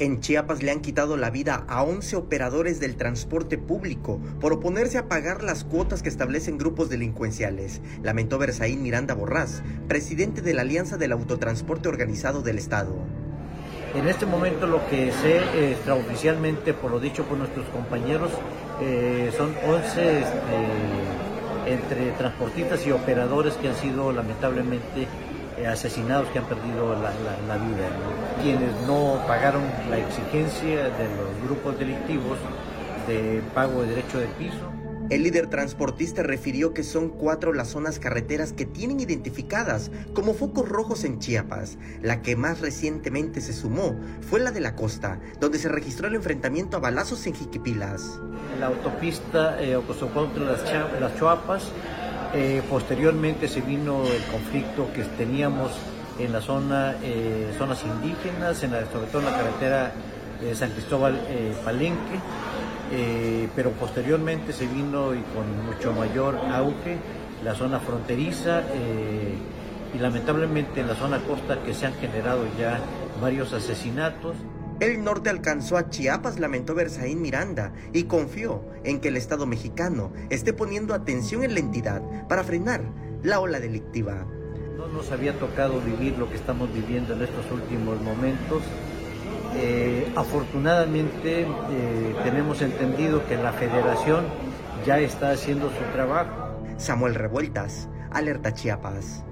En Chiapas le han quitado la vida a 11 operadores del transporte público por oponerse a pagar las cuotas que establecen grupos delincuenciales, lamentó Berzaín Miranda Borrás, presidente de la Alianza del Autotransporte Organizado del Estado. En este momento lo que sé extraoficialmente, por lo dicho por nuestros compañeros, eh, son 11 este, entre transportistas y operadores que han sido lamentablemente eh, asesinados que han perdido la, vida. Quienes no pagaron la exigencia de los grupos delictivos de pago de derecho de piso. El líder transportista refirió que son cuatro las zonas carreteras que tienen identificadas como focos rojos en Chiapas. La que más recientemente se sumó fue la de la costa, donde se registró el enfrentamiento a balazos en Jiquipilas. La autopista eh, contra las, las Chuapas eh, posteriormente se vino el conflicto que teníamos en la zona, eh, zonas indígenas, en la, sobre todo en la carretera de San Cristóbal eh, Palenque, pero posteriormente se vino y con mucho mayor auge la zona fronteriza y lamentablemente en la zona costa que se han generado ya varios asesinatos. El norte alcanzó a Chiapas, lamentó Berzaín Miranda, y confió en que el Estado mexicano esté poniendo atención en la entidad para frenar la ola delictiva. No nos había tocado vivir lo que estamos viviendo en estos últimos momentos. Eh, afortunadamente eh, tenemos entendido que la federación ya está haciendo su trabajo. Samuel Revueltas, Alerta Chiapas.